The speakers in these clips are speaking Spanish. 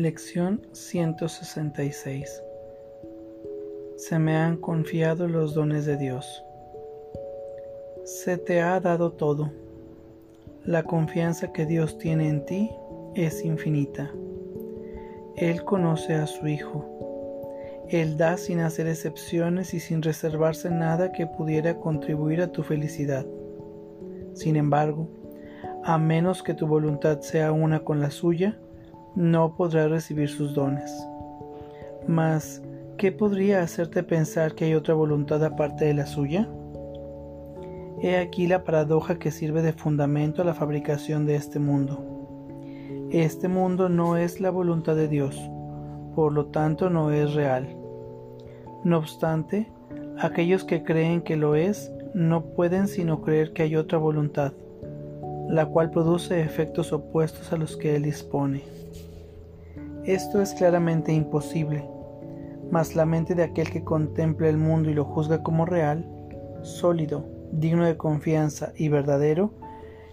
Lección 166 Se me han confiado los dones de Dios. Se te ha dado todo. La confianza que Dios tiene en ti es infinita. Él conoce a su Hijo. Él da sin hacer excepciones y sin reservarse nada que pudiera contribuir a tu felicidad. Sin embargo, a menos que tu voluntad sea una con la suya, no podrás recibir sus dones. Mas, ¿qué podría hacerte pensar que hay otra voluntad aparte de la suya? He aquí la paradoja que sirve de fundamento a la fabricación de este mundo. Este mundo no es la voluntad de Dios, por lo tanto no es real. No obstante, aquellos que creen que lo es no pueden sino creer que hay otra voluntad, la cual produce efectos opuestos a los que Él dispone. Esto es claramente imposible, mas la mente de aquel que contempla el mundo y lo juzga como real, sólido, digno de confianza y verdadero,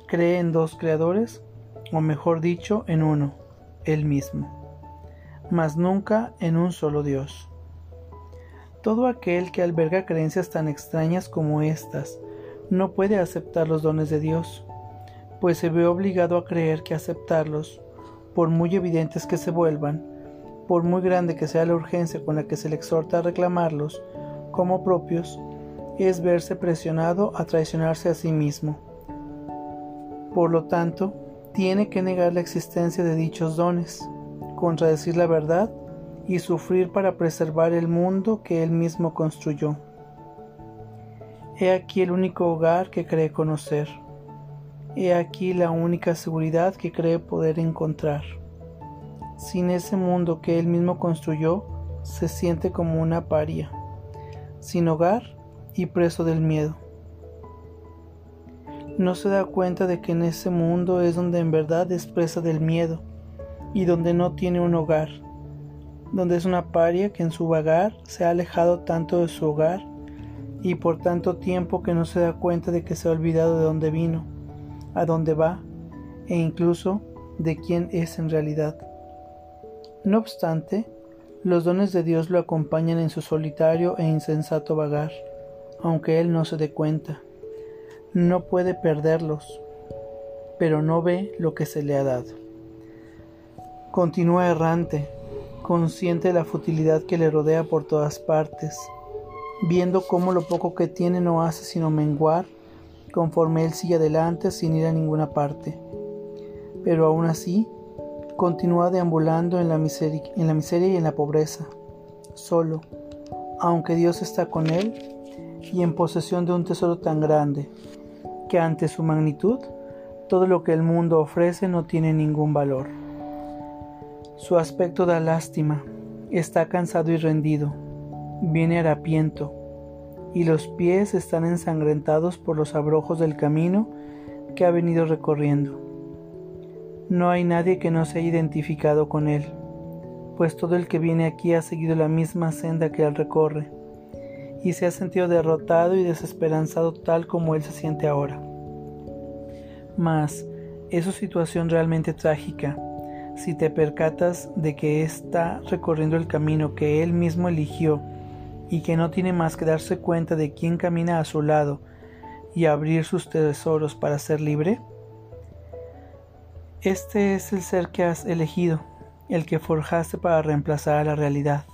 cree en dos creadores, o mejor dicho, en uno, él mismo, mas nunca en un solo Dios. Todo aquel que alberga creencias tan extrañas como estas no puede aceptar los dones de Dios, pues se ve obligado a creer que aceptarlos por muy evidentes que se vuelvan, por muy grande que sea la urgencia con la que se le exhorta a reclamarlos como propios, es verse presionado a traicionarse a sí mismo. Por lo tanto, tiene que negar la existencia de dichos dones, contradecir la verdad y sufrir para preservar el mundo que él mismo construyó. He aquí el único hogar que cree conocer. He aquí la única seguridad que cree poder encontrar. Sin ese mundo que él mismo construyó, se siente como una paria, sin hogar y preso del miedo. No se da cuenta de que en ese mundo es donde en verdad es presa del miedo y donde no tiene un hogar, donde es una paria que en su vagar se ha alejado tanto de su hogar y por tanto tiempo que no se da cuenta de que se ha olvidado de dónde vino a dónde va e incluso de quién es en realidad. No obstante, los dones de Dios lo acompañan en su solitario e insensato vagar, aunque él no se dé cuenta. No puede perderlos, pero no ve lo que se le ha dado. Continúa errante, consciente de la futilidad que le rodea por todas partes, viendo cómo lo poco que tiene no hace sino menguar conforme él sigue adelante sin ir a ninguna parte. Pero aún así, continúa deambulando en la, miseria, en la miseria y en la pobreza, solo, aunque Dios está con él y en posesión de un tesoro tan grande, que ante su magnitud, todo lo que el mundo ofrece no tiene ningún valor. Su aspecto da lástima, está cansado y rendido, viene harapiento, y los pies están ensangrentados por los abrojos del camino que ha venido recorriendo. No hay nadie que no se haya identificado con él, pues todo el que viene aquí ha seguido la misma senda que él recorre, y se ha sentido derrotado y desesperanzado tal como él se siente ahora. Mas, es su situación realmente trágica, si te percatas de que está recorriendo el camino que él mismo eligió y que no tiene más que darse cuenta de quién camina a su lado y abrir sus tesoros para ser libre? Este es el ser que has elegido, el que forjaste para reemplazar a la realidad.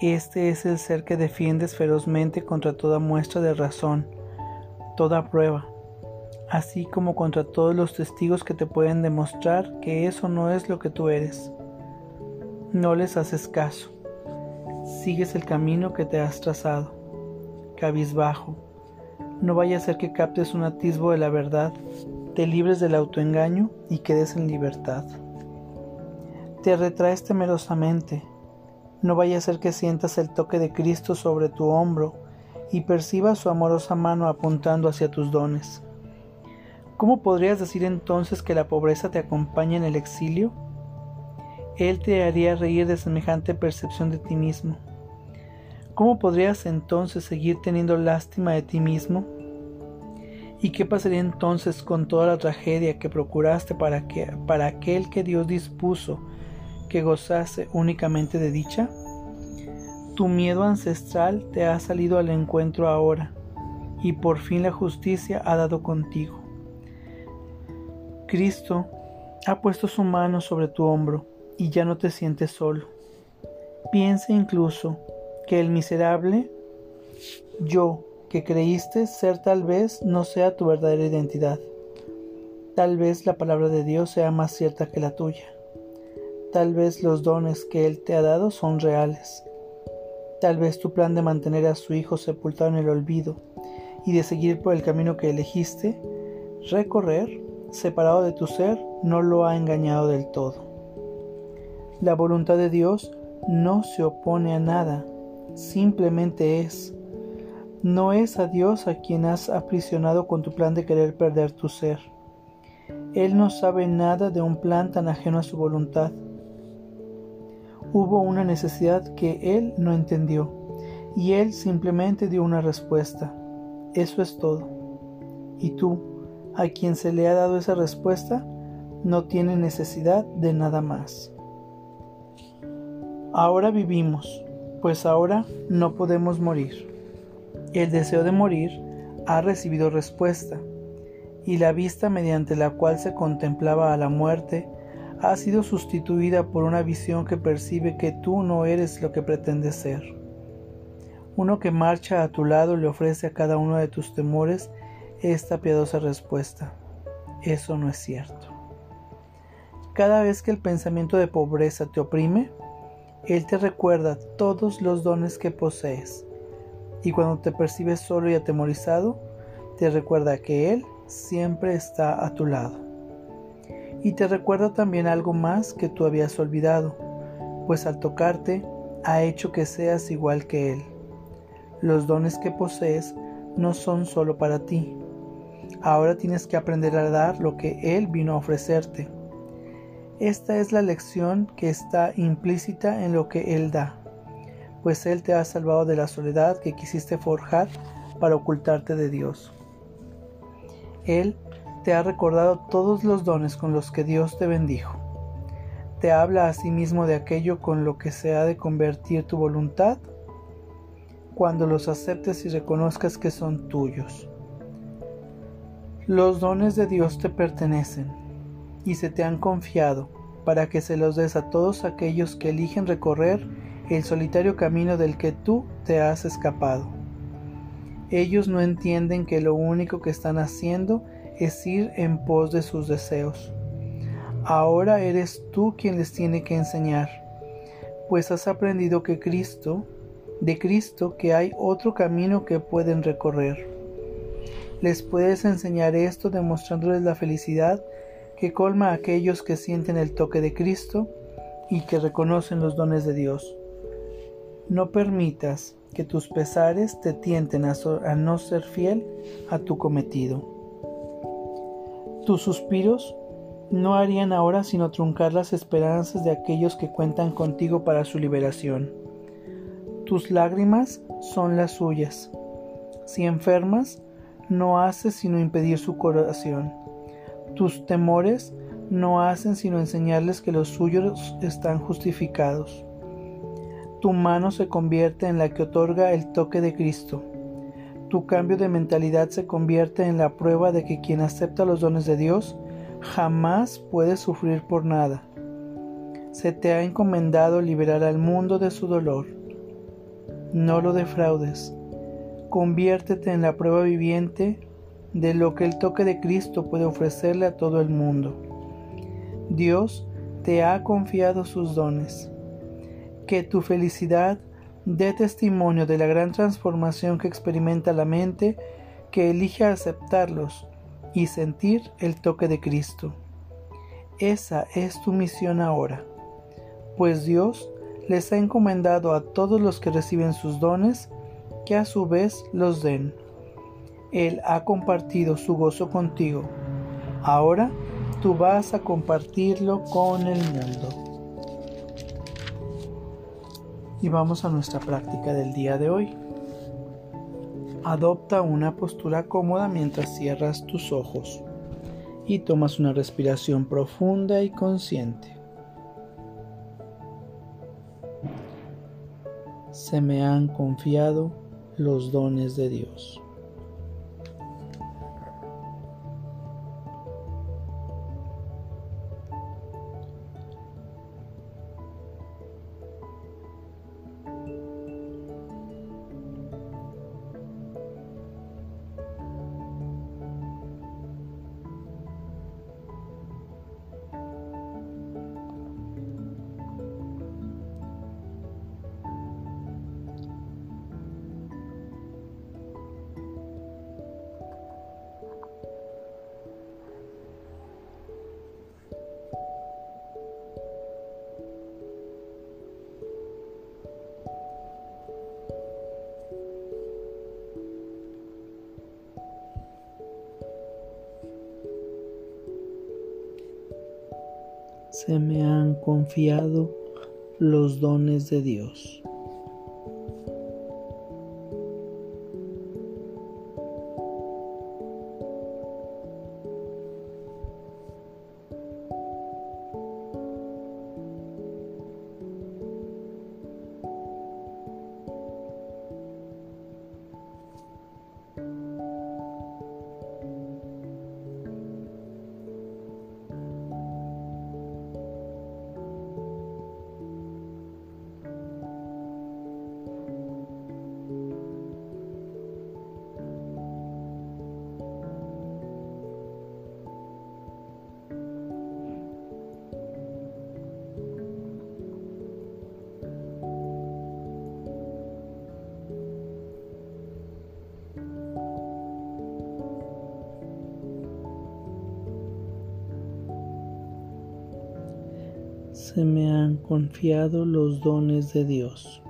Este es el ser que defiendes ferozmente contra toda muestra de razón, toda prueba, así como contra todos los testigos que te pueden demostrar que eso no es lo que tú eres. No les haces caso sigues el camino que te has trazado, cabizbajo. No vaya a ser que captes un atisbo de la verdad, te libres del autoengaño y quedes en libertad. Te retraes temerosamente, no vaya a ser que sientas el toque de Cristo sobre tu hombro y percibas su amorosa mano apuntando hacia tus dones. ¿Cómo podrías decir entonces que la pobreza te acompaña en el exilio? Él te haría reír de semejante percepción de ti mismo. ¿Cómo podrías entonces seguir teniendo lástima de ti mismo? ¿Y qué pasaría entonces con toda la tragedia que procuraste para, que, para aquel que Dios dispuso que gozase únicamente de dicha? Tu miedo ancestral te ha salido al encuentro ahora, y por fin la justicia ha dado contigo. Cristo ha puesto su mano sobre tu hombro y ya no te sientes solo. Piensa incluso que el miserable yo que creíste ser tal vez no sea tu verdadera identidad. Tal vez la palabra de Dios sea más cierta que la tuya. Tal vez los dones que Él te ha dado son reales Tal vez tu plan de mantener a su hijo sepultado en el olvido y de seguir por el camino que elegiste, recorrer, separado de tu ser, no lo ha engañado del todo. La voluntad de Dios no se opone a nada, simplemente es. No es a Dios a quien has aprisionado con tu plan de querer perder tu ser. Él no sabe nada de un plan tan ajeno a su voluntad hubo una necesidad que él no entendió y él simplemente dio una respuesta. Eso es todo. Y tú, a quien se le ha dado esa respuesta, no tiene necesidad de nada más. Ahora vivimos, pues ahora no podemos morir. El deseo de morir ha recibido respuesta, y la vista mediante la cual se contemplaba a la muerte ha sido sustituida por una visión que percibe que tú no eres lo que pretendes ser. Uno que marcha a tu lado le ofrece a cada uno de tus temores esta piadosa respuesta. Eso no es cierto. Cada vez que el pensamiento de pobreza te oprime, Él te recuerda todos los dones que posees. Y cuando te percibes solo y atemorizado, te recuerda que Él siempre está a tu lado y te recuerda también algo más que tú habías olvidado, pues al tocarte ha hecho que seas igual que Él. Los dones que posees no son solo para ti. Ahora tienes que aprender a dar lo que Él vino a ofrecerte. Esta es la lección que está implícita en lo que Él da, pues Él te ha salvado de la soledad que quisiste forjar para ocultarte de Dios. Él te ha recordado todos los dones con los que Dios te bendijo. Te habla a sí mismo de aquello con lo que se ha de convertir tu voluntad cuando los aceptes y reconozcas que son tuyos. Los dones de Dios te pertenecen y se te han confiado para que se los des a todos aquellos que eligen recorrer el solitario camino del que tú te has escapado. Ellos no entienden que lo único que están haciendo es ir en pos de sus deseos. Ahora eres tú quien les tiene que enseñar, pues has aprendido que Cristo, de Cristo, que hay otro camino que pueden recorrer. Les puedes enseñar esto demostrándoles la felicidad que colma a aquellos que sienten el toque de Cristo y que reconocen los dones de Dios. No permitas que tus pesares te tienten a, a no ser fiel a tu cometido. Tus suspiros no harían ahora sino truncar las esperanzas de aquellos que cuentan contigo para su liberación. Tus lágrimas son las suyas. Si enfermas, no haces sino impedir su curación. Tus temores no hacen sino enseñarles que los suyos están justificados. Tu mano se convierte en la que otorga el toque de Cristo tu cambio de mentalidad se convierte en la prueba de que quien acepta los dones de Dios jamás puede sufrir por nada. Se te ha encomendado liberar al mundo de su dolor. No lo defraudes. Conviértete en la prueba viviente de lo que el toque de Cristo puede ofrecerle a todo el mundo. Dios te ha confiado sus dones. Que tu felicidad dé testimonio de la gran transformación que experimenta la mente que elige aceptarlos y sentir el toque de Cristo. Esa es tu misión ahora, pues Dios les ha encomendado a todos los que reciben sus dones que a su vez los den. Él ha compartido su gozo contigo. Ahora tú vas a compartirlo con el mundo. Y vamos a nuestra práctica del día de hoy. Adopta una postura cómoda mientras cierras tus ojos y tomas una respiración profunda y consciente. Se me han confiado los dones de Dios. Se me han confiado los dones de Dios. Se me han confiado los dones de Dios.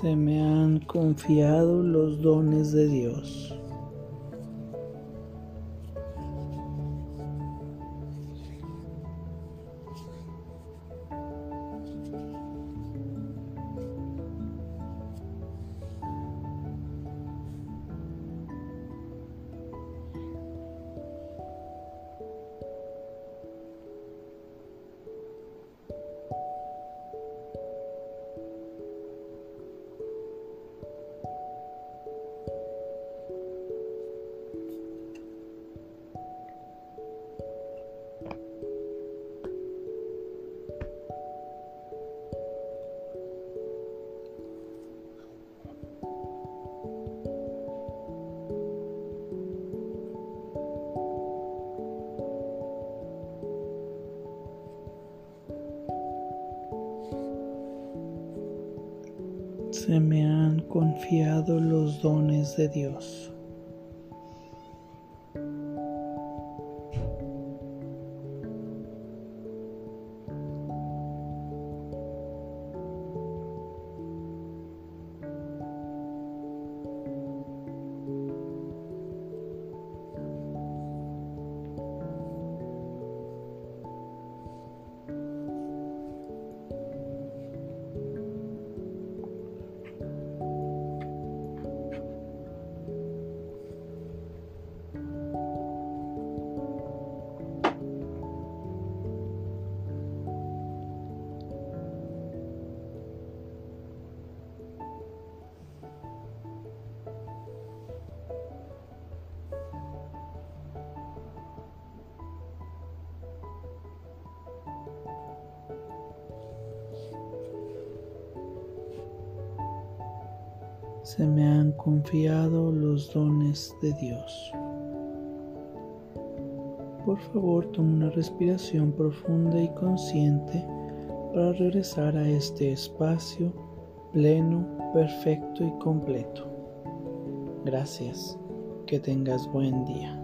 Se me han confiado los dones de Dios. Se me han confiado los dones de Dios. Se me han confiado los dones de Dios. Por favor, toma una respiración profunda y consciente para regresar a este espacio pleno, perfecto y completo. Gracias. Que tengas buen día.